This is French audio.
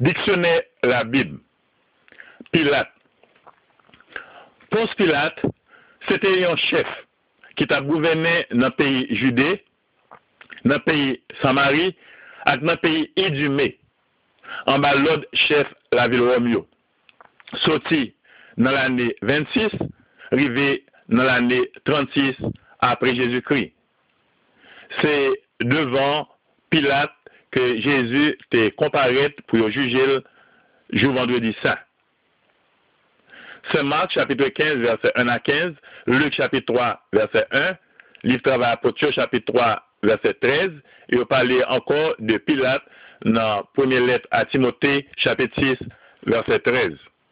Dictionnaire la Bible. Pilate. Ponce Pilate, c'était un chef qui t'a gouverné dans le pays Judée, dans le pays Samarie, et dans le pays Idumé. En bas, l'autre chef, la ville Romeo. Sorti dans l'année 26, arrivé dans l'année 36 après Jésus-Christ. C'est devant Pilate que Jésus était comparé pour juger le jour vendredi saint. C'est Marc chapitre 15, verset 1 à 15, Luc chapitre 3, verset 1, Livre Travail Apôtre chapitre 3, verset 13, et on parlait encore de Pilate dans la première lettre à Timothée chapitre 6, verset 13.